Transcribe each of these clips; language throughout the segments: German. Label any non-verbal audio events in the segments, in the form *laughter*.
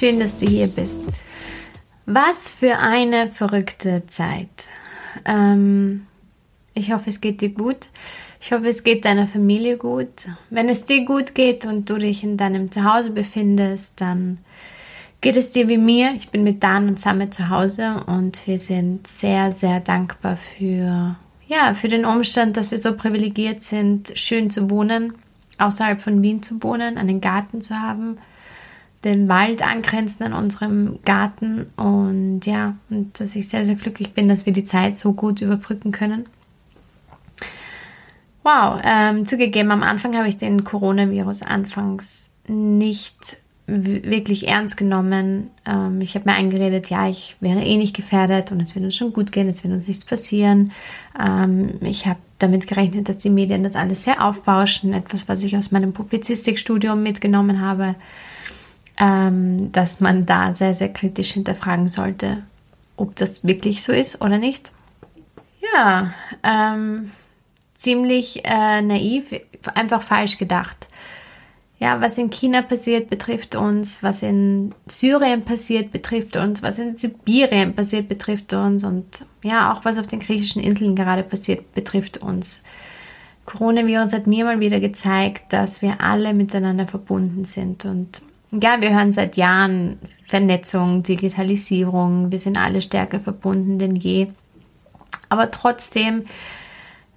Schön, dass du hier bist. Was für eine verrückte Zeit. Ähm, ich hoffe, es geht dir gut. Ich hoffe, es geht deiner Familie gut. Wenn es dir gut geht und du dich in deinem Zuhause befindest, dann geht es dir wie mir. Ich bin mit Dan und Samme zu Hause und wir sind sehr, sehr dankbar für, ja, für den Umstand, dass wir so privilegiert sind, schön zu wohnen, außerhalb von Wien zu wohnen, einen Garten zu haben den Wald angrenzen an unserem Garten und ja, und dass ich sehr, sehr glücklich bin, dass wir die Zeit so gut überbrücken können. Wow, ähm, zugegeben, am Anfang habe ich den Coronavirus anfangs nicht wirklich ernst genommen. Ähm, ich habe mir eingeredet, ja, ich wäre eh nicht gefährdet und es wird uns schon gut gehen, es wird uns nichts passieren. Ähm, ich habe damit gerechnet, dass die Medien das alles sehr aufbauschen, etwas, was ich aus meinem Publizistikstudium mitgenommen habe ähm, dass man da sehr, sehr kritisch hinterfragen sollte, ob das wirklich so ist oder nicht. Ja, ähm, ziemlich äh, naiv, einfach falsch gedacht. Ja, was in China passiert, betrifft uns, was in Syrien passiert, betrifft uns, was in Sibirien passiert, betrifft uns und ja, auch was auf den griechischen Inseln gerade passiert, betrifft uns. Coronavirus hat mir mal wieder gezeigt, dass wir alle miteinander verbunden sind und ja, wir hören seit Jahren Vernetzung, Digitalisierung, wir sind alle stärker verbunden denn je. Aber trotzdem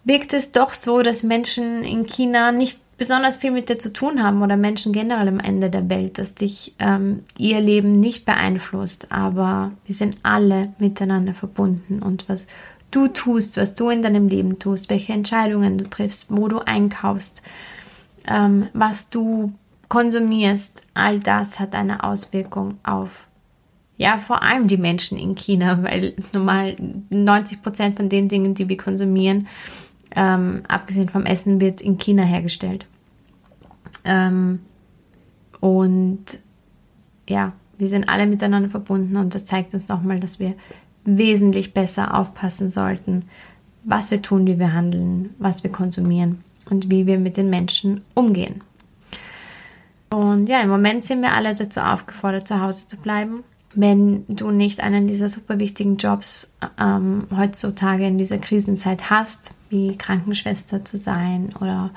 wirkt es doch so, dass Menschen in China nicht besonders viel mit dir zu tun haben oder Menschen generell am Ende der Welt, dass dich ähm, ihr Leben nicht beeinflusst. Aber wir sind alle miteinander verbunden und was du tust, was du in deinem Leben tust, welche Entscheidungen du triffst, wo du einkaufst, ähm, was du konsumierst, all das hat eine Auswirkung auf, ja, vor allem die Menschen in China, weil normal 90 Prozent von den Dingen, die wir konsumieren, ähm, abgesehen vom Essen, wird in China hergestellt. Ähm, und ja, wir sind alle miteinander verbunden und das zeigt uns nochmal, dass wir wesentlich besser aufpassen sollten, was wir tun, wie wir handeln, was wir konsumieren und wie wir mit den Menschen umgehen. Und ja, im Moment sind wir alle dazu aufgefordert, zu Hause zu bleiben. Wenn du nicht einen dieser super wichtigen Jobs ähm, heutzutage in dieser Krisenzeit hast, wie Krankenschwester zu sein oder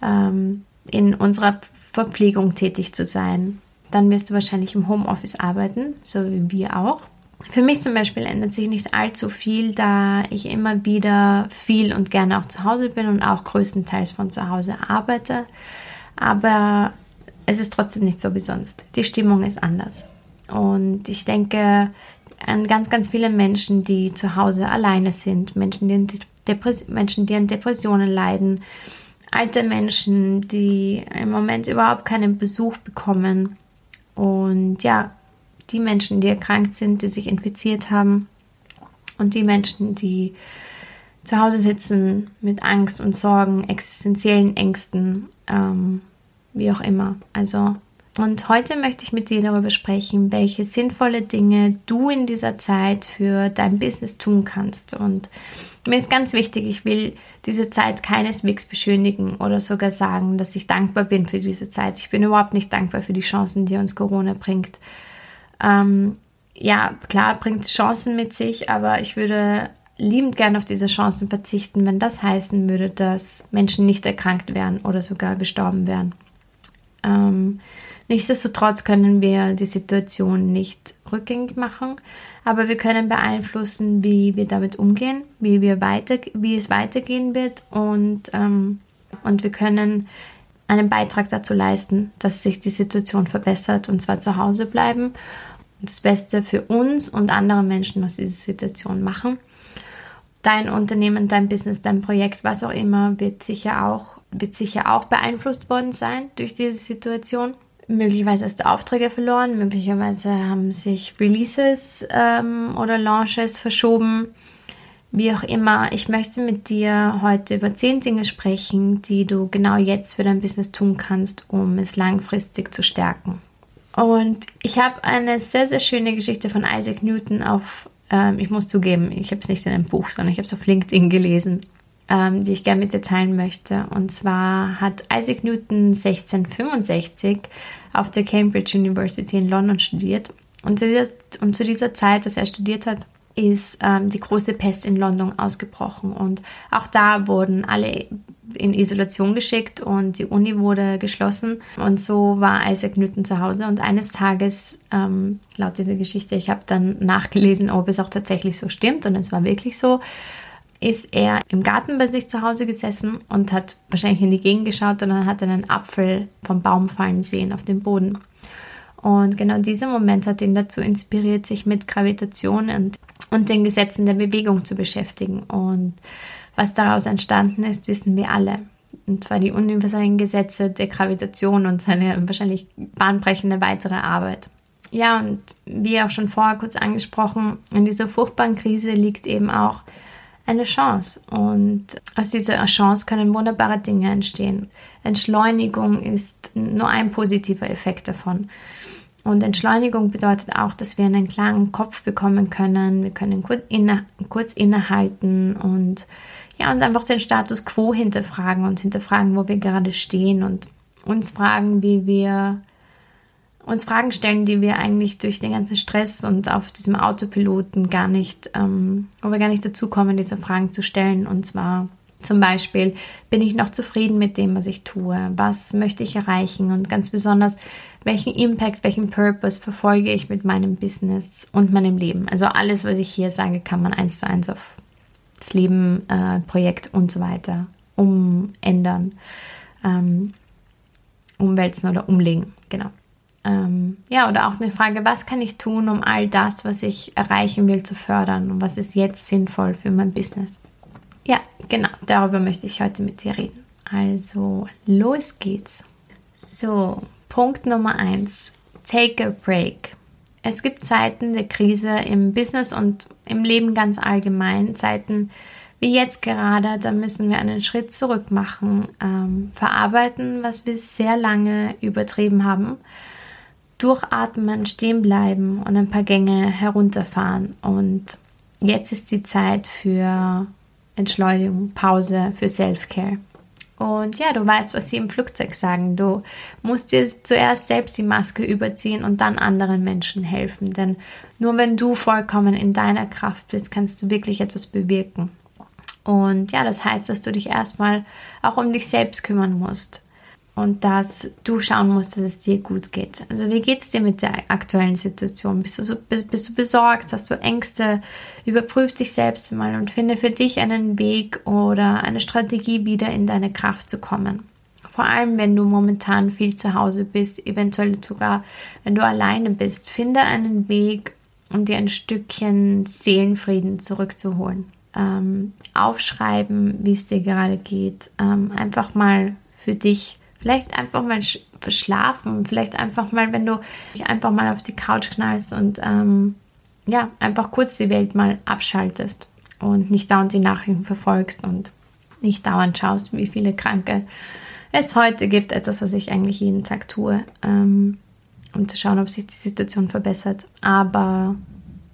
ähm, in unserer Verpflegung tätig zu sein, dann wirst du wahrscheinlich im Homeoffice arbeiten, so wie wir auch. Für mich zum Beispiel ändert sich nicht allzu viel, da ich immer wieder viel und gerne auch zu Hause bin und auch größtenteils von zu Hause arbeite. Aber es ist trotzdem nicht so wie sonst. Die Stimmung ist anders. Und ich denke an ganz, ganz viele Menschen, die zu Hause alleine sind, Menschen, die, Depress Menschen, die an Depressionen leiden, alte Menschen, die im Moment überhaupt keinen Besuch bekommen. Und ja, die Menschen, die erkrankt sind, die sich infiziert haben. Und die Menschen, die zu Hause sitzen mit Angst und Sorgen, existenziellen Ängsten. Ähm, wie auch immer. Also, und heute möchte ich mit dir darüber sprechen, welche sinnvolle Dinge du in dieser Zeit für dein Business tun kannst. Und mir ist ganz wichtig, ich will diese Zeit keineswegs beschönigen oder sogar sagen, dass ich dankbar bin für diese Zeit. Ich bin überhaupt nicht dankbar für die Chancen, die uns Corona bringt. Ähm, ja, klar, bringt Chancen mit sich, aber ich würde liebend gern auf diese Chancen verzichten, wenn das heißen würde, dass Menschen nicht erkrankt wären oder sogar gestorben wären. Ähm, nichtsdestotrotz können wir die Situation nicht rückgängig machen, aber wir können beeinflussen, wie wir damit umgehen, wie, wir weiter, wie es weitergehen wird und, ähm, und wir können einen Beitrag dazu leisten, dass sich die Situation verbessert und zwar zu Hause bleiben und das Beste für uns und andere Menschen aus dieser Situation machen. Dein Unternehmen, dein Business, dein Projekt, was auch immer, wird sicher auch wird sicher auch beeinflusst worden sein durch diese Situation. Möglicherweise hast du Aufträge verloren, möglicherweise haben sich Releases ähm, oder Launches verschoben. Wie auch immer, ich möchte mit dir heute über zehn Dinge sprechen, die du genau jetzt für dein Business tun kannst, um es langfristig zu stärken. Und ich habe eine sehr, sehr schöne Geschichte von Isaac Newton auf, ähm, ich muss zugeben, ich habe es nicht in einem Buch, sondern ich habe es auf LinkedIn gelesen, ähm, die ich gerne mit dir teilen möchte. Und zwar hat Isaac Newton 1665 auf der Cambridge University in London studiert. Und zu dieser, und zu dieser Zeit, dass er studiert hat, ist ähm, die große Pest in London ausgebrochen. Und auch da wurden alle in Isolation geschickt und die Uni wurde geschlossen. Und so war Isaac Newton zu Hause. Und eines Tages, ähm, laut dieser Geschichte, ich habe dann nachgelesen, ob es auch tatsächlich so stimmt. Und es war wirklich so ist er im Garten bei sich zu Hause gesessen und hat wahrscheinlich in die Gegend geschaut und dann hat er einen Apfel vom Baum fallen sehen auf den Boden. Und genau dieser Moment hat ihn dazu inspiriert, sich mit Gravitation und, und den Gesetzen der Bewegung zu beschäftigen. Und was daraus entstanden ist, wissen wir alle. Und zwar die universellen Gesetze der Gravitation und seine wahrscheinlich bahnbrechende weitere Arbeit. Ja, und wie auch schon vorher kurz angesprochen, in dieser furchtbaren Krise liegt eben auch eine Chance. Und aus dieser Chance können wunderbare Dinge entstehen. Entschleunigung ist nur ein positiver Effekt davon. Und Entschleunigung bedeutet auch, dass wir einen klaren Kopf bekommen können. Wir können kurz, inne, kurz innehalten und ja, und einfach den Status quo hinterfragen und hinterfragen, wo wir gerade stehen und uns fragen, wie wir uns Fragen stellen, die wir eigentlich durch den ganzen Stress und auf diesem Autopiloten gar nicht, ähm, wo wir gar nicht dazu kommen, diese Fragen zu stellen. Und zwar zum Beispiel, bin ich noch zufrieden mit dem, was ich tue? Was möchte ich erreichen? Und ganz besonders, welchen Impact, welchen Purpose verfolge ich mit meinem Business und meinem Leben? Also alles, was ich hier sage, kann man eins zu eins auf das Leben, äh, Projekt und so weiter umändern, ähm, umwälzen oder umlegen. Genau. Ähm, ja, oder auch eine Frage, was kann ich tun, um all das, was ich erreichen will, zu fördern und was ist jetzt sinnvoll für mein Business? Ja, genau, darüber möchte ich heute mit dir reden. Also, los geht's. So, Punkt Nummer eins: Take a break. Es gibt Zeiten der Krise im Business und im Leben ganz allgemein, Zeiten wie jetzt gerade, da müssen wir einen Schritt zurück machen, ähm, verarbeiten, was wir sehr lange übertrieben haben durchatmen, stehen bleiben und ein paar Gänge herunterfahren. Und jetzt ist die Zeit für Entschleunigung, Pause, für Self-Care. Und ja, du weißt, was sie im Flugzeug sagen. Du musst dir zuerst selbst die Maske überziehen und dann anderen Menschen helfen. Denn nur wenn du vollkommen in deiner Kraft bist, kannst du wirklich etwas bewirken. Und ja, das heißt, dass du dich erstmal auch um dich selbst kümmern musst und dass du schauen musst, dass es dir gut geht. Also wie geht es dir mit der aktuellen Situation? Bist du, so, bist, bist du besorgt? Hast du Ängste? Überprüf dich selbst mal und finde für dich einen Weg oder eine Strategie, wieder in deine Kraft zu kommen. Vor allem, wenn du momentan viel zu Hause bist, eventuell sogar, wenn du alleine bist, finde einen Weg, um dir ein Stückchen Seelenfrieden zurückzuholen. Ähm, aufschreiben, wie es dir gerade geht. Ähm, einfach mal für dich Vielleicht einfach mal verschlafen, vielleicht einfach mal, wenn du dich einfach mal auf die Couch knallst und ähm, ja, einfach kurz die Welt mal abschaltest und nicht dauernd die Nachrichten verfolgst und nicht dauernd schaust, wie viele Kranke es heute gibt, etwas, was ich eigentlich jeden Tag tue, ähm, um zu schauen, ob sich die Situation verbessert. Aber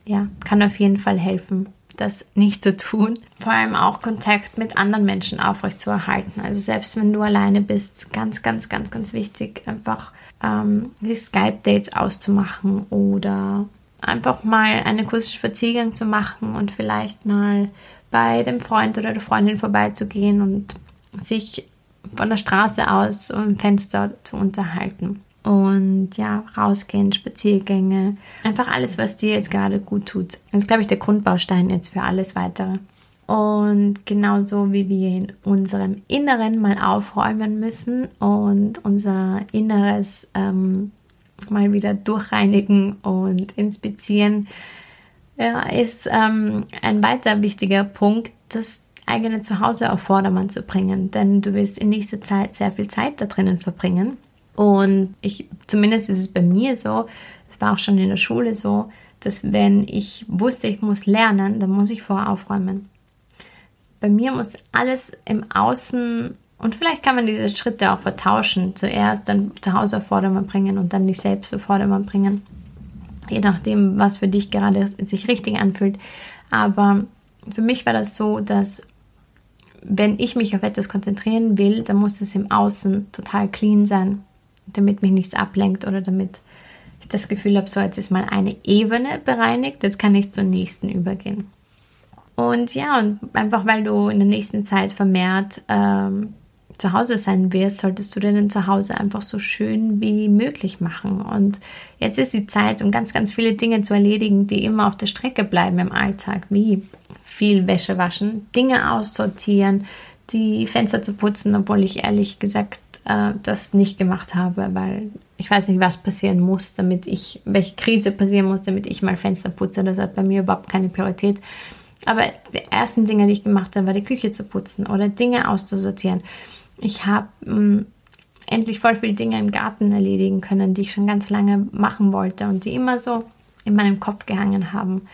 ja, kann auf jeden Fall helfen, das nicht zu tun. Vor allem auch Kontakt mit anderen Menschen aufrechtzuerhalten. Also selbst wenn du alleine bist, ganz, ganz, ganz, ganz wichtig, einfach ähm, Skype-Dates auszumachen oder einfach mal einen kurzen Spaziergang zu machen und vielleicht mal bei dem Freund oder der Freundin vorbeizugehen und sich von der Straße aus im Fenster zu unterhalten und ja, rausgehen, Spaziergänge, einfach alles, was dir jetzt gerade gut tut. Das ist, glaube ich, der Grundbaustein jetzt für alles weitere. Und genauso wie wir in unserem Inneren mal aufräumen müssen und unser Inneres ähm, mal wieder durchreinigen und inspizieren, ja, ist ähm, ein weiter wichtiger Punkt, dass eigene Zuhause auf Vordermann zu bringen, denn du wirst in nächster Zeit sehr viel Zeit da drinnen verbringen. Und ich, zumindest ist es bei mir so, es war auch schon in der Schule so, dass wenn ich wusste, ich muss lernen, dann muss ich vorher aufräumen. Bei mir muss alles im Außen und vielleicht kann man diese Schritte auch vertauschen. Zuerst dann zu Hause auf Vordermann bringen und dann dich selbst auf Vordermann bringen. Je nachdem, was für dich gerade sich richtig anfühlt. Aber für mich war das so, dass wenn ich mich auf etwas konzentrieren will, dann muss es im Außen total clean sein, damit mich nichts ablenkt oder damit ich das Gefühl habe, so jetzt ist mal eine Ebene bereinigt, jetzt kann ich zur nächsten übergehen. Und ja, und einfach weil du in der nächsten Zeit vermehrt ähm, zu Hause sein wirst, solltest du dir dein Zuhause einfach so schön wie möglich machen. Und jetzt ist die Zeit, um ganz, ganz viele Dinge zu erledigen, die immer auf der Strecke bleiben im Alltag, wie viel Wäsche waschen, Dinge aussortieren, die Fenster zu putzen, obwohl ich ehrlich gesagt äh, das nicht gemacht habe, weil ich weiß nicht, was passieren muss, damit ich, welche Krise passieren muss, damit ich mal Fenster putze. Das hat bei mir überhaupt keine Priorität. Aber die ersten Dinge, die ich gemacht habe, war die Küche zu putzen oder Dinge auszusortieren. Ich habe ähm, endlich voll viele Dinge im Garten erledigen können, die ich schon ganz lange machen wollte und die immer so in meinem Kopf gehangen haben.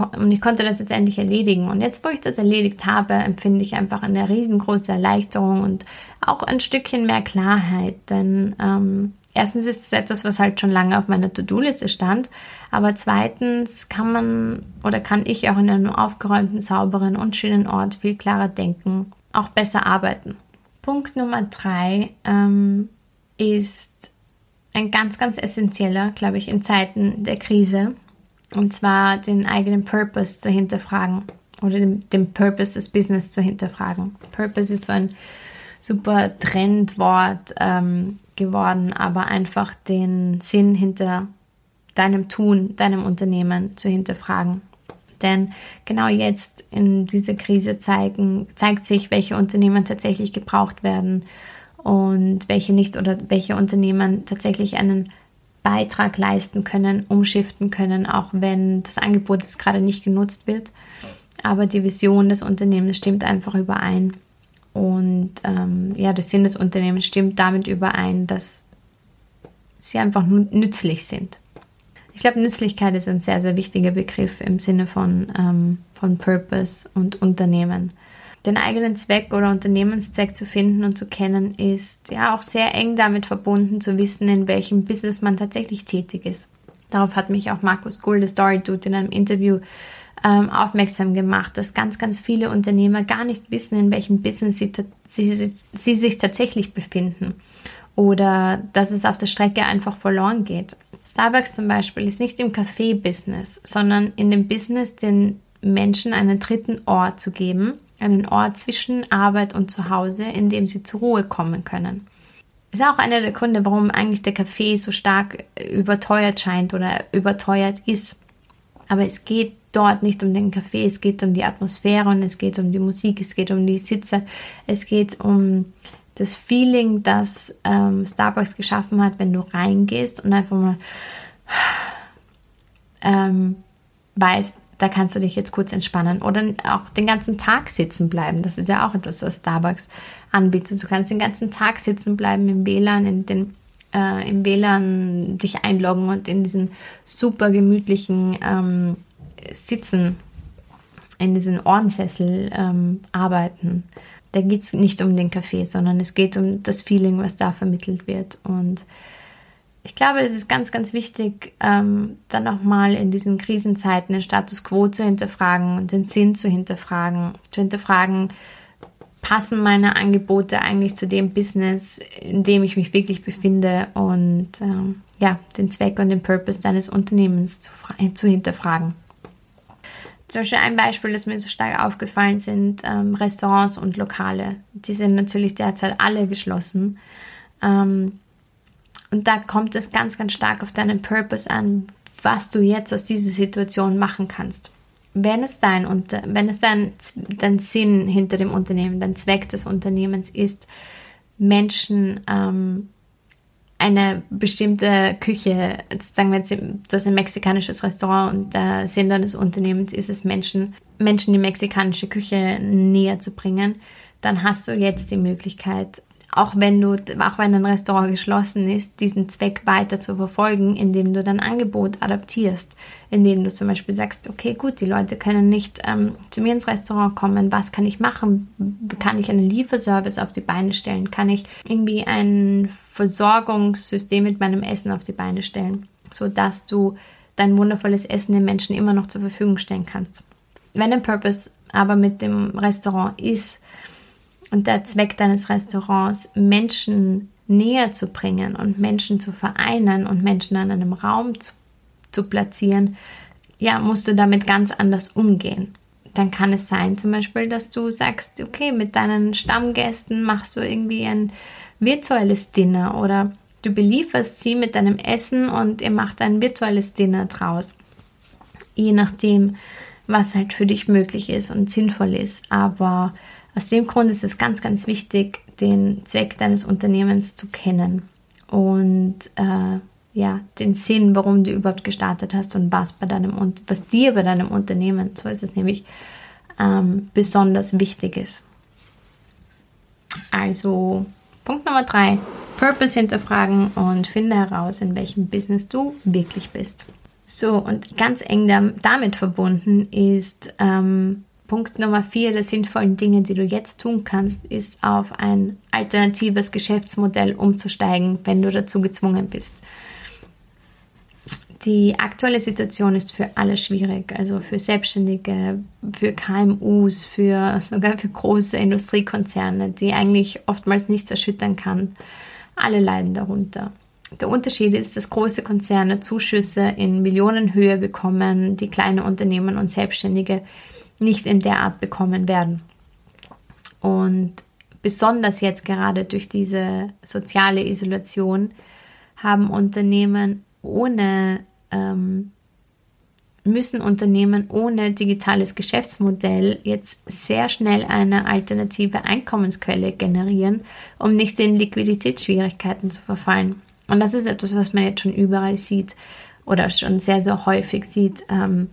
Und ich konnte das jetzt endlich erledigen. Und jetzt, wo ich das erledigt habe, empfinde ich einfach eine riesengroße Erleichterung und auch ein Stückchen mehr Klarheit. Denn ähm, erstens ist es etwas, was halt schon lange auf meiner To-Do-Liste stand. Aber zweitens kann man oder kann ich auch in einem aufgeräumten, sauberen und schönen Ort viel klarer denken, auch besser arbeiten. Punkt Nummer drei ähm, ist ein ganz, ganz essentieller, glaube ich, in Zeiten der Krise. Und zwar den eigenen Purpose zu hinterfragen oder den, den Purpose des Business zu hinterfragen. Purpose ist so ein super Trendwort ähm, geworden, aber einfach den Sinn hinter deinem Tun, deinem Unternehmen zu hinterfragen. Denn genau jetzt in dieser Krise zeigen, zeigt sich, welche Unternehmen tatsächlich gebraucht werden und welche nicht oder welche Unternehmen tatsächlich einen Beitrag leisten können, umschiften können, auch wenn das Angebot jetzt gerade nicht genutzt wird. Aber die Vision des Unternehmens stimmt einfach überein. Und ähm, ja, der Sinn des Unternehmens stimmt damit überein, dass sie einfach nützlich sind. Ich glaube, Nützlichkeit ist ein sehr, sehr wichtiger Begriff im Sinne von, ähm, von Purpose und Unternehmen. Den eigenen Zweck oder Unternehmenszweck zu finden und zu kennen, ist ja auch sehr eng damit verbunden, zu wissen, in welchem Business man tatsächlich tätig ist. Darauf hat mich auch Markus Gould, der Story Dude, in einem Interview ähm, aufmerksam gemacht, dass ganz, ganz viele Unternehmer gar nicht wissen, in welchem Business sie, sie, sie sich tatsächlich befinden oder dass es auf der Strecke einfach verloren geht. Starbucks zum Beispiel ist nicht im Kaffee-Business, sondern in dem Business, den Menschen einen dritten Ort zu geben, einen Ort zwischen Arbeit und Zuhause, in dem sie zur Ruhe kommen können. Ist auch einer der Gründe, warum eigentlich der Kaffee so stark überteuert scheint oder überteuert ist. Aber es geht dort nicht um den Kaffee, es geht um die Atmosphäre und es geht um die Musik, es geht um die Sitze, es geht um das Feeling, das ähm, Starbucks geschaffen hat, wenn du reingehst und einfach mal ähm, weißt, da kannst du dich jetzt kurz entspannen oder auch den ganzen Tag sitzen bleiben. Das ist ja auch etwas, was Starbucks anbietet. Du kannst den ganzen Tag sitzen bleiben im WLAN, in den, äh, im WLAN dich einloggen und in diesen super gemütlichen ähm, Sitzen, in diesen Ohrensessel ähm, arbeiten da geht es nicht um den Kaffee, sondern es geht um das Feeling, was da vermittelt wird. Und ich glaube, es ist ganz, ganz wichtig, ähm, dann nochmal in diesen Krisenzeiten den Status quo zu hinterfragen und den Sinn zu hinterfragen, zu hinterfragen, passen meine Angebote eigentlich zu dem Business, in dem ich mich wirklich befinde und ähm, ja, den Zweck und den Purpose deines Unternehmens zu, zu hinterfragen. Zum Beispiel ein Beispiel, das mir so stark aufgefallen sind, ähm, Restaurants und Lokale. Die sind natürlich derzeit alle geschlossen. Ähm, und da kommt es ganz, ganz stark auf deinen Purpose an, was du jetzt aus dieser Situation machen kannst. Wenn es dein, wenn es dein, dein Sinn hinter dem Unternehmen, dein Zweck des Unternehmens ist, Menschen ähm, eine bestimmte Küche, sagen wir jetzt, das ist ein mexikanisches Restaurant und der Sinn deines Unternehmens ist es, Menschen, Menschen die mexikanische Küche näher zu bringen, dann hast du jetzt die Möglichkeit, auch wenn du, auch wenn ein Restaurant geschlossen ist, diesen Zweck weiter zu verfolgen, indem du dein Angebot adaptierst, indem du zum Beispiel sagst, okay, gut, die Leute können nicht ähm, zu mir ins Restaurant kommen, was kann ich machen? Kann ich einen Lieferservice auf die Beine stellen? Kann ich irgendwie ein Versorgungssystem mit meinem Essen auf die Beine stellen, sodass du dein wundervolles Essen den Menschen immer noch zur Verfügung stellen kannst? Wenn dein Purpose aber mit dem Restaurant ist, und der Zweck deines Restaurants, Menschen näher zu bringen und Menschen zu vereinen und Menschen an einem Raum zu, zu platzieren, ja, musst du damit ganz anders umgehen. Dann kann es sein, zum Beispiel, dass du sagst, okay, mit deinen Stammgästen machst du irgendwie ein virtuelles Dinner oder du belieferst sie mit deinem Essen und ihr macht ein virtuelles Dinner draus. Je nachdem, was halt für dich möglich ist und sinnvoll ist. Aber aus dem Grund ist es ganz, ganz wichtig, den Zweck deines Unternehmens zu kennen und äh, ja, den Sinn, warum du überhaupt gestartet hast und was bei deinem was dir bei deinem Unternehmen, so ist es nämlich, ähm, besonders wichtig ist. Also Punkt Nummer drei, Purpose hinterfragen und finde heraus, in welchem Business du wirklich bist. So, und ganz eng damit verbunden ist ähm, Punkt Nummer vier der sinnvollen Dinge, die du jetzt tun kannst, ist auf ein alternatives Geschäftsmodell umzusteigen, wenn du dazu gezwungen bist. Die aktuelle Situation ist für alle schwierig, also für Selbstständige, für KMUs, für sogar für große Industriekonzerne, die eigentlich oftmals nichts erschüttern kann. Alle leiden darunter. Der Unterschied ist, dass große Konzerne Zuschüsse in Millionenhöhe bekommen, die kleine Unternehmen und Selbstständige nicht in der Art bekommen werden. Und besonders jetzt gerade durch diese soziale Isolation haben Unternehmen ohne, ähm, müssen Unternehmen ohne digitales Geschäftsmodell jetzt sehr schnell eine alternative Einkommensquelle generieren, um nicht in Liquiditätsschwierigkeiten zu verfallen. Und das ist etwas, was man jetzt schon überall sieht oder schon sehr, sehr häufig sieht. Ähm,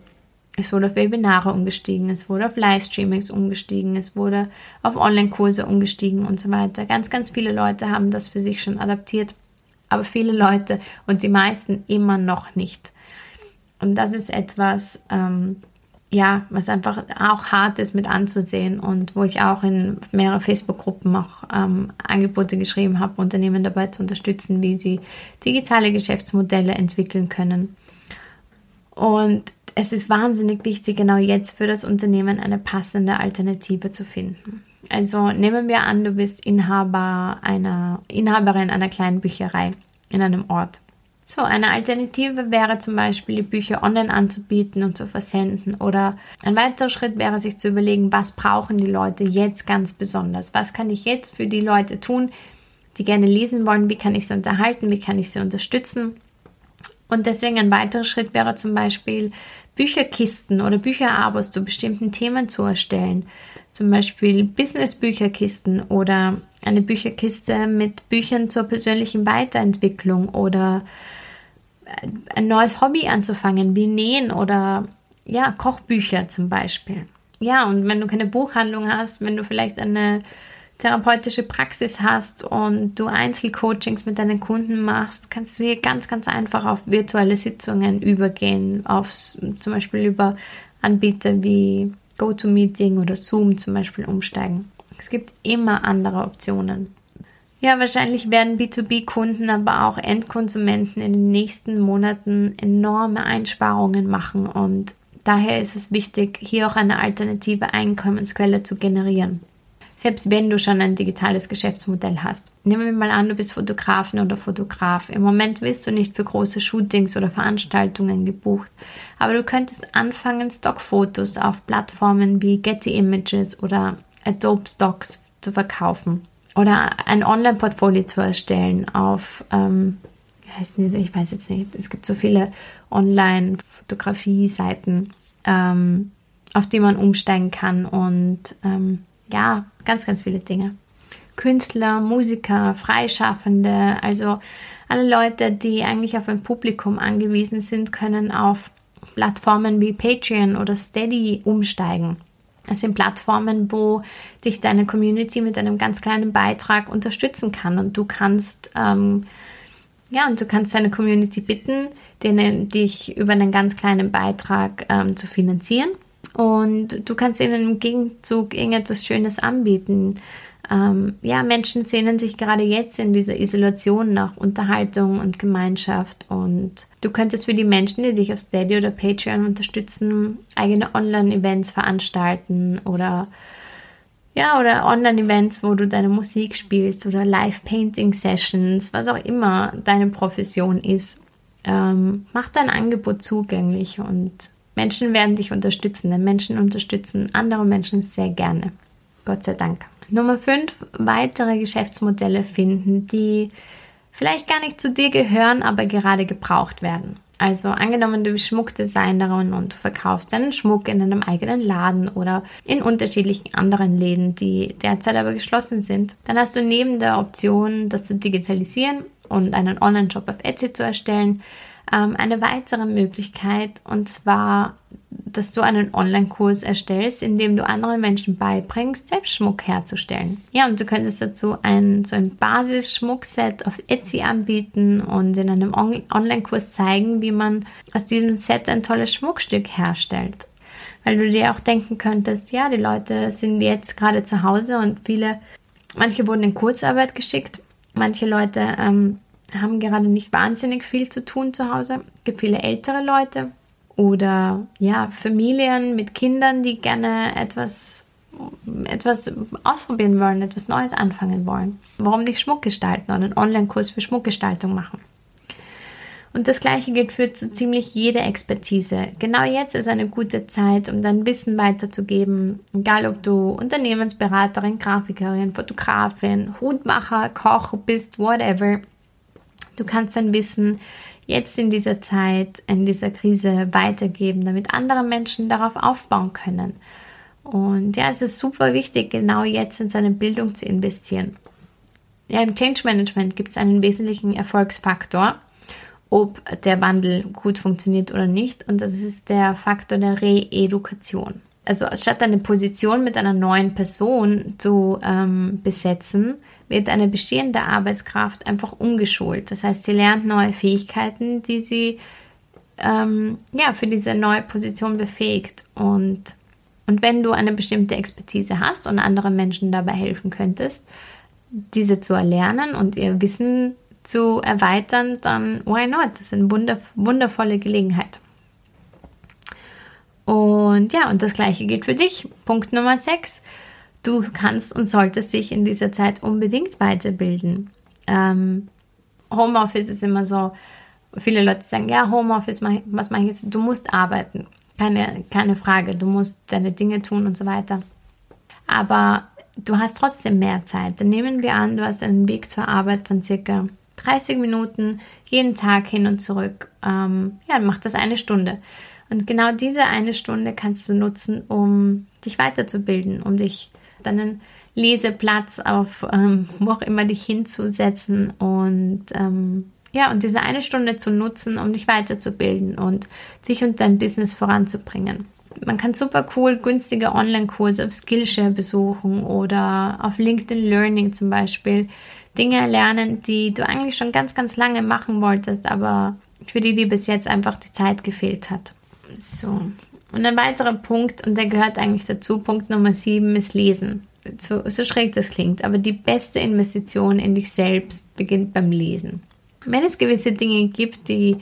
es wurde auf Webinare umgestiegen, es wurde auf Livestreamings umgestiegen, es wurde auf Online-Kurse umgestiegen und so weiter. Ganz, ganz viele Leute haben das für sich schon adaptiert, aber viele Leute und die meisten immer noch nicht. Und das ist etwas, ähm, ja, was einfach auch hart ist mit anzusehen und wo ich auch in mehrere Facebook-Gruppen auch ähm, Angebote geschrieben habe, Unternehmen dabei zu unterstützen, wie sie digitale Geschäftsmodelle entwickeln können. Und es ist wahnsinnig wichtig, genau jetzt für das Unternehmen eine passende Alternative zu finden. Also nehmen wir an, du bist Inhaber einer, Inhaberin einer kleinen Bücherei in einem Ort. So, eine Alternative wäre zum Beispiel, die Bücher online anzubieten und zu versenden. Oder ein weiterer Schritt wäre, sich zu überlegen, was brauchen die Leute jetzt ganz besonders? Was kann ich jetzt für die Leute tun, die gerne lesen wollen? Wie kann ich sie unterhalten? Wie kann ich sie unterstützen? Und deswegen ein weiterer Schritt wäre zum Beispiel, Bücherkisten oder Bücherabos zu bestimmten Themen zu erstellen. Zum Beispiel Business-Bücherkisten oder eine Bücherkiste mit Büchern zur persönlichen Weiterentwicklung oder ein neues Hobby anzufangen, wie Nähen oder ja, Kochbücher zum Beispiel. Ja, und wenn du keine Buchhandlung hast, wenn du vielleicht eine therapeutische Praxis hast und du Einzelcoachings mit deinen Kunden machst, kannst du hier ganz, ganz einfach auf virtuelle Sitzungen übergehen, auf zum Beispiel über Anbieter wie GoToMeeting oder Zoom zum Beispiel umsteigen. Es gibt immer andere Optionen. Ja, wahrscheinlich werden B2B-Kunden, aber auch Endkonsumenten in den nächsten Monaten enorme Einsparungen machen und daher ist es wichtig, hier auch eine alternative Einkommensquelle zu generieren selbst wenn du schon ein digitales Geschäftsmodell hast. Nehmen wir mal an, du bist Fotografin oder Fotograf. Im Moment wirst du nicht für große Shootings oder Veranstaltungen gebucht, aber du könntest anfangen, Stockfotos auf Plattformen wie Getty Images oder Adobe Stocks zu verkaufen oder ein Online-Portfolio zu erstellen auf, ähm, ich weiß jetzt nicht, es gibt so viele Online-Fotografie-Seiten, ähm, auf die man umsteigen kann und ähm, ja, ganz, ganz viele Dinge. Künstler, Musiker, Freischaffende, also alle Leute, die eigentlich auf ein Publikum angewiesen sind, können auf Plattformen wie Patreon oder Steady umsteigen. Es sind Plattformen, wo dich deine Community mit einem ganz kleinen Beitrag unterstützen kann und du kannst ähm, ja und du kannst deine Community bitten, denen, dich über einen ganz kleinen Beitrag ähm, zu finanzieren und du kannst ihnen im Gegenzug irgendetwas Schönes anbieten. Ähm, ja, Menschen sehnen sich gerade jetzt in dieser Isolation nach Unterhaltung und Gemeinschaft. Und du könntest für die Menschen, die dich auf Steady oder Patreon unterstützen, eigene Online-Events veranstalten oder ja, oder Online-Events, wo du deine Musik spielst oder Live-Painting-Sessions, was auch immer deine Profession ist. Ähm, mach dein Angebot zugänglich und Menschen werden dich unterstützen, denn Menschen unterstützen andere Menschen sehr gerne. Gott sei Dank. Nummer 5, weitere Geschäftsmodelle finden, die vielleicht gar nicht zu dir gehören, aber gerade gebraucht werden. Also angenommen, du bist Schmuckdesignerin und du verkaufst deinen Schmuck in einem eigenen Laden oder in unterschiedlichen anderen Läden, die derzeit aber geschlossen sind, dann hast du neben der Option, das zu digitalisieren und einen Online-Shop auf Etsy zu erstellen, ähm, eine weitere Möglichkeit und zwar, dass du einen Online-Kurs erstellst, in dem du anderen Menschen beibringst, Selbstschmuck herzustellen. Ja, und du könntest dazu ein, so ein Basis-Schmuckset auf Etsy anbieten und in einem On Online-Kurs zeigen, wie man aus diesem Set ein tolles Schmuckstück herstellt. Weil du dir auch denken könntest, ja, die Leute sind jetzt gerade zu Hause und viele, manche wurden in Kurzarbeit geschickt, manche Leute ähm, haben gerade nicht wahnsinnig viel zu tun zu Hause. Es gibt viele ältere Leute oder ja, Familien mit Kindern, die gerne etwas, etwas ausprobieren wollen, etwas Neues anfangen wollen. Warum nicht Schmuck gestalten oder einen Online-Kurs für Schmuckgestaltung machen? Und das gleiche gilt für so ziemlich jede Expertise. Genau jetzt ist eine gute Zeit, um dein Wissen weiterzugeben. Egal ob du Unternehmensberaterin, Grafikerin, Fotografin, Hutmacher, Koch bist, whatever. Du kannst dein Wissen jetzt in dieser Zeit, in dieser Krise weitergeben, damit andere Menschen darauf aufbauen können. Und ja, es ist super wichtig, genau jetzt in seine Bildung zu investieren. Ja, im Change Management gibt es einen wesentlichen Erfolgsfaktor, ob der Wandel gut funktioniert oder nicht. Und das ist der Faktor der Reedukation. Also statt eine Position mit einer neuen Person zu ähm, besetzen, wird eine bestehende Arbeitskraft einfach umgeschult. Das heißt, sie lernt neue Fähigkeiten, die sie ähm, ja, für diese neue Position befähigt. Und, und wenn du eine bestimmte Expertise hast und anderen Menschen dabei helfen könntest, diese zu erlernen und ihr Wissen zu erweitern, dann why not? Das ist eine wunder, wundervolle Gelegenheit. Und ja, und das gleiche gilt für dich. Punkt Nummer 6 du kannst und solltest dich in dieser Zeit unbedingt weiterbilden. Ähm, Homeoffice ist immer so, viele Leute sagen, ja, Homeoffice, was mache ich jetzt? Du musst arbeiten. Keine, keine Frage, du musst deine Dinge tun und so weiter. Aber du hast trotzdem mehr Zeit. Dann nehmen wir an, du hast einen Weg zur Arbeit von circa 30 Minuten jeden Tag hin und zurück. Ähm, ja, mach das eine Stunde. Und genau diese eine Stunde kannst du nutzen, um dich weiterzubilden, um dich deinen Leseplatz auf ähm, wo auch immer dich hinzusetzen und ähm, ja, und diese eine Stunde zu nutzen, um dich weiterzubilden und dich und dein Business voranzubringen. Man kann super cool günstige Online-Kurse auf Skillshare besuchen oder auf LinkedIn Learning zum Beispiel Dinge lernen, die du eigentlich schon ganz, ganz lange machen wolltest, aber für die dir bis jetzt einfach die Zeit gefehlt hat. So, und ein weiterer Punkt, und der gehört eigentlich dazu, Punkt Nummer 7 ist Lesen. So, so schräg das klingt, aber die beste Investition in dich selbst beginnt beim Lesen. Wenn es gewisse Dinge gibt, die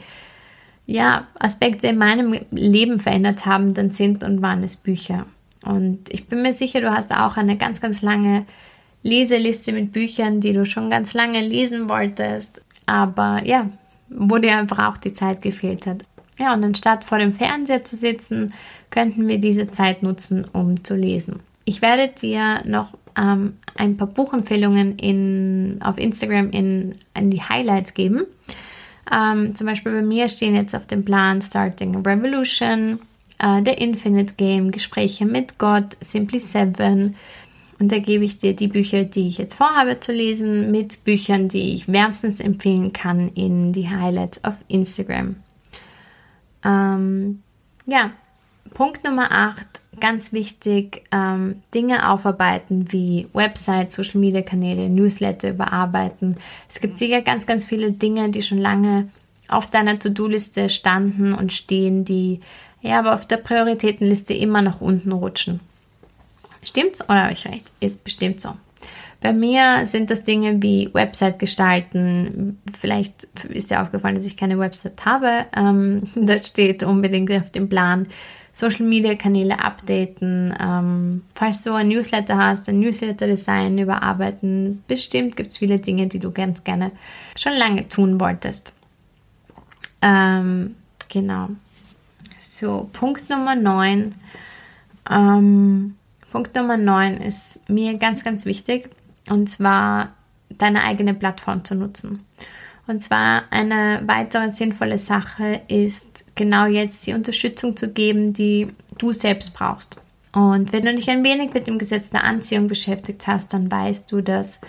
ja, Aspekte in meinem Leben verändert haben, dann sind und waren es Bücher. Und ich bin mir sicher, du hast auch eine ganz, ganz lange Leseliste mit Büchern, die du schon ganz lange lesen wolltest, aber ja, wo dir einfach auch die Zeit gefehlt hat. Ja, und anstatt vor dem Fernseher zu sitzen, könnten wir diese Zeit nutzen, um zu lesen. Ich werde dir noch ähm, ein paar Buchempfehlungen in, auf Instagram in, in die Highlights geben. Ähm, zum Beispiel bei mir stehen jetzt auf dem Plan Starting a Revolution, äh, The Infinite Game, Gespräche mit Gott, Simply Seven, Und da gebe ich dir die Bücher, die ich jetzt vorhabe zu lesen, mit Büchern, die ich wärmstens empfehlen kann, in die Highlights auf Instagram. Ähm, ja, Punkt Nummer 8, ganz wichtig, ähm, Dinge aufarbeiten wie Website, Social Media Kanäle, Newsletter überarbeiten. Es gibt sicher ganz, ganz viele Dinge, die schon lange auf deiner To-Do-Liste standen und stehen, die ja aber auf der Prioritätenliste immer nach unten rutschen. Stimmt's oder habe ich recht? Ist bestimmt so. Bei mir sind das Dinge wie Website gestalten. Vielleicht ist dir aufgefallen, dass ich keine Website habe. Ähm, *laughs* das steht unbedingt auf dem Plan. Social Media Kanäle updaten. Ähm, falls du ein Newsletter hast, ein Newsletter Design überarbeiten. Bestimmt gibt es viele Dinge, die du ganz gerne schon lange tun wolltest. Ähm, genau. So, Punkt Nummer 9. Ähm, Punkt Nummer 9 ist mir ganz, ganz wichtig. Und zwar deine eigene Plattform zu nutzen. Und zwar eine weitere sinnvolle Sache ist genau jetzt die Unterstützung zu geben, die du selbst brauchst. Und wenn du dich ein wenig mit dem Gesetz der Anziehung beschäftigt hast, dann weißt du, dass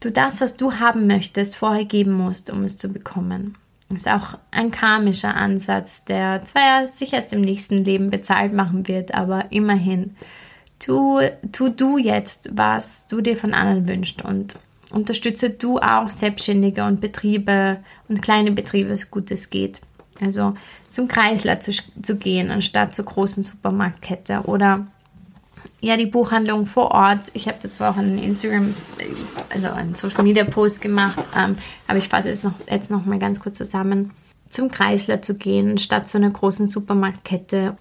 du das, was du haben möchtest, vorher geben musst, um es zu bekommen. Ist auch ein karmischer Ansatz, der zwar ja sich erst im nächsten Leben bezahlt machen wird, aber immerhin. Tu, tu du jetzt, was du dir von anderen wünschst und unterstütze du auch Selbstständige und Betriebe und kleine Betriebe, so gut es geht. Also zum Kreisler zu, zu gehen, anstatt zur großen Supermarktkette oder ja, die Buchhandlung vor Ort. Ich habe dazu auch einen Instagram, also einen Social Media Post gemacht, ähm, aber ich fasse jetzt noch, jetzt noch mal ganz kurz zusammen. Zum Kreisler zu gehen, statt zu einer großen Supermarktkette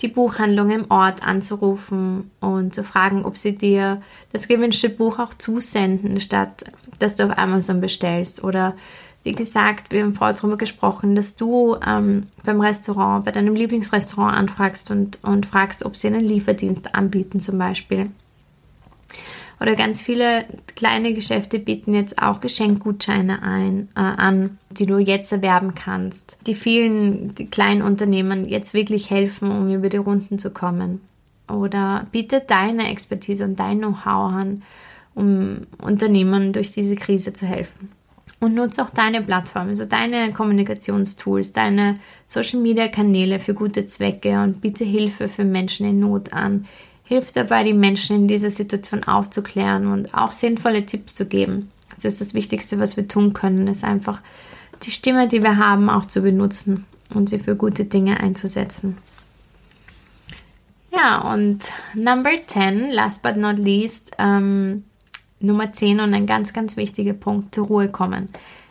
die Buchhandlung im Ort anzurufen und zu fragen, ob sie dir das gewünschte Buch auch zusenden, statt dass du auf Amazon bestellst. Oder wie gesagt, wir haben vorher darüber gesprochen, dass du ähm, beim Restaurant, bei deinem Lieblingsrestaurant anfragst und, und fragst, ob sie einen Lieferdienst anbieten zum Beispiel. Oder ganz viele kleine Geschäfte bieten jetzt auch Geschenkgutscheine ein, äh, an, die du jetzt erwerben kannst. Die vielen die kleinen Unternehmen jetzt wirklich helfen, um über die Runden zu kommen. Oder biete deine Expertise und dein Know-how an, um Unternehmen durch diese Krise zu helfen. Und nutze auch deine Plattform, also deine Kommunikationstools, deine Social-Media-Kanäle für gute Zwecke und biete Hilfe für Menschen in Not an hilft dabei, die Menschen in dieser Situation aufzuklären und auch sinnvolle Tipps zu geben. Das ist das Wichtigste, was wir tun können, ist einfach die Stimme, die wir haben, auch zu benutzen und sie für gute Dinge einzusetzen. Ja, und Number 10, last but not least, ähm, Nummer 10 und ein ganz, ganz wichtiger Punkt, zur Ruhe kommen.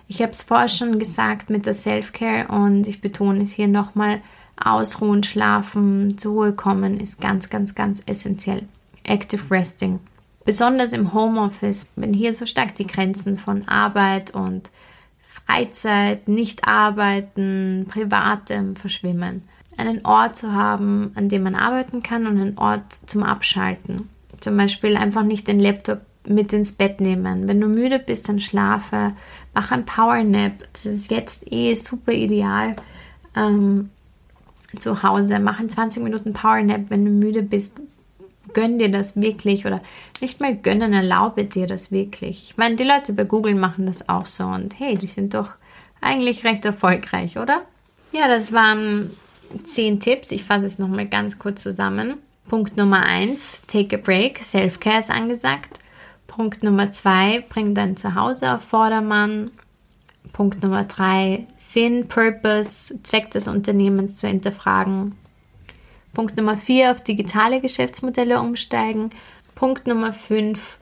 Ich habe es vorher schon gesagt mit der Self-Care und ich betone es hier nochmal, Ausruhen, schlafen, zur Ruhe kommen ist ganz, ganz, ganz essentiell. Active Resting. Besonders im Homeoffice, wenn hier so stark die Grenzen von Arbeit und Freizeit, nicht arbeiten, privatem verschwimmen. Einen Ort zu haben, an dem man arbeiten kann und einen Ort zum Abschalten. Zum Beispiel einfach nicht den Laptop mit ins Bett nehmen. Wenn du müde bist, dann schlafe, mach ein Power Nap. Das ist jetzt eh super ideal. Ähm, zu Hause, mach einen 20 Minuten Power Nap, wenn du müde bist. Gönn dir das wirklich oder nicht mal gönnen, erlaube dir das wirklich. Ich meine, die Leute bei Google machen das auch so und hey, die sind doch eigentlich recht erfolgreich, oder? Ja, das waren 10 Tipps. Ich fasse es nochmal ganz kurz zusammen. Punkt Nummer 1, take a break, Self-Care ist angesagt. Punkt Nummer 2, bring dein Zuhause auf Vordermann. Punkt Nummer drei, Sinn, Purpose, Zweck des Unternehmens zu hinterfragen. Punkt Nummer vier, auf digitale Geschäftsmodelle umsteigen. Punkt Nummer fünf,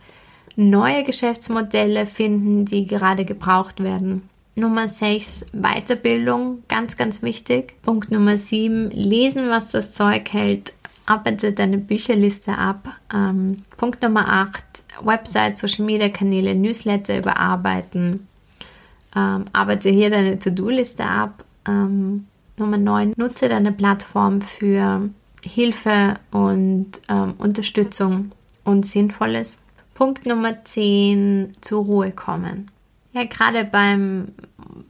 neue Geschäftsmodelle finden, die gerade gebraucht werden. Nummer 6, Weiterbildung, ganz, ganz wichtig. Punkt Nummer 7, lesen, was das Zeug hält. Arbeite deine Bücherliste ab. Ähm, Punkt Nummer 8, Website, Social Media Kanäle, Newsletter überarbeiten. Ähm, arbeite hier deine To-Do-Liste ab. Ähm, Nummer 9, nutze deine Plattform für Hilfe und ähm, Unterstützung und Sinnvolles. Punkt Nummer 10, zur Ruhe kommen. Ja, gerade beim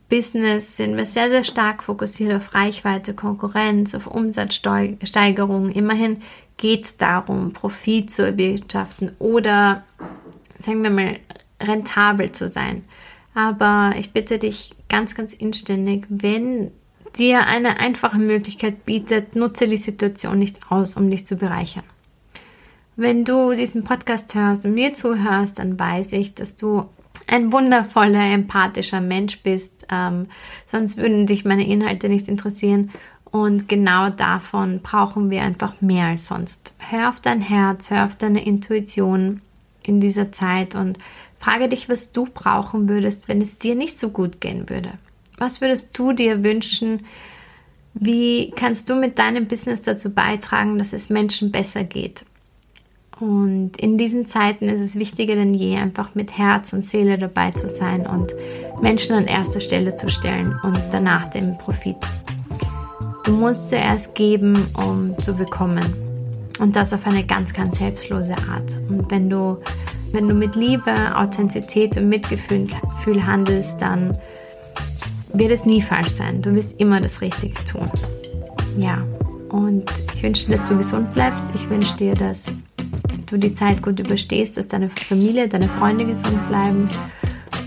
Business sind wir sehr, sehr stark fokussiert auf Reichweite, Konkurrenz, auf Umsatzsteigerung. Immerhin geht es darum, Profit zu erwirtschaften oder, sagen wir mal, rentabel zu sein. Aber ich bitte dich ganz, ganz inständig, wenn dir eine einfache Möglichkeit bietet, nutze die Situation nicht aus, um dich zu bereichern. Wenn du diesen Podcast hörst und mir zuhörst, dann weiß ich, dass du ein wundervoller, empathischer Mensch bist. Ähm, sonst würden dich meine Inhalte nicht interessieren. Und genau davon brauchen wir einfach mehr als sonst. Hör auf dein Herz, hör auf deine Intuition in dieser Zeit und frage dich, was du brauchen würdest, wenn es dir nicht so gut gehen würde. Was würdest du dir wünschen? Wie kannst du mit deinem Business dazu beitragen, dass es Menschen besser geht? Und in diesen Zeiten ist es wichtiger denn je, einfach mit Herz und Seele dabei zu sein und Menschen an erster Stelle zu stellen und danach den Profit. Du musst zuerst geben, um zu bekommen. Und das auf eine ganz, ganz selbstlose Art. Und wenn du, wenn du mit Liebe, Authentizität und Mitgefühl handelst, dann wird es nie falsch sein. Du wirst immer das Richtige tun. Ja, und ich wünsche dir, dass du gesund bleibst. Ich wünsche dir, dass du die Zeit gut überstehst, dass deine Familie, deine Freunde gesund bleiben.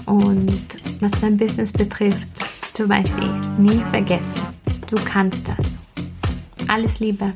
Und was dein Business betrifft, du weißt eh, nie vergessen, du kannst das. Alles Liebe.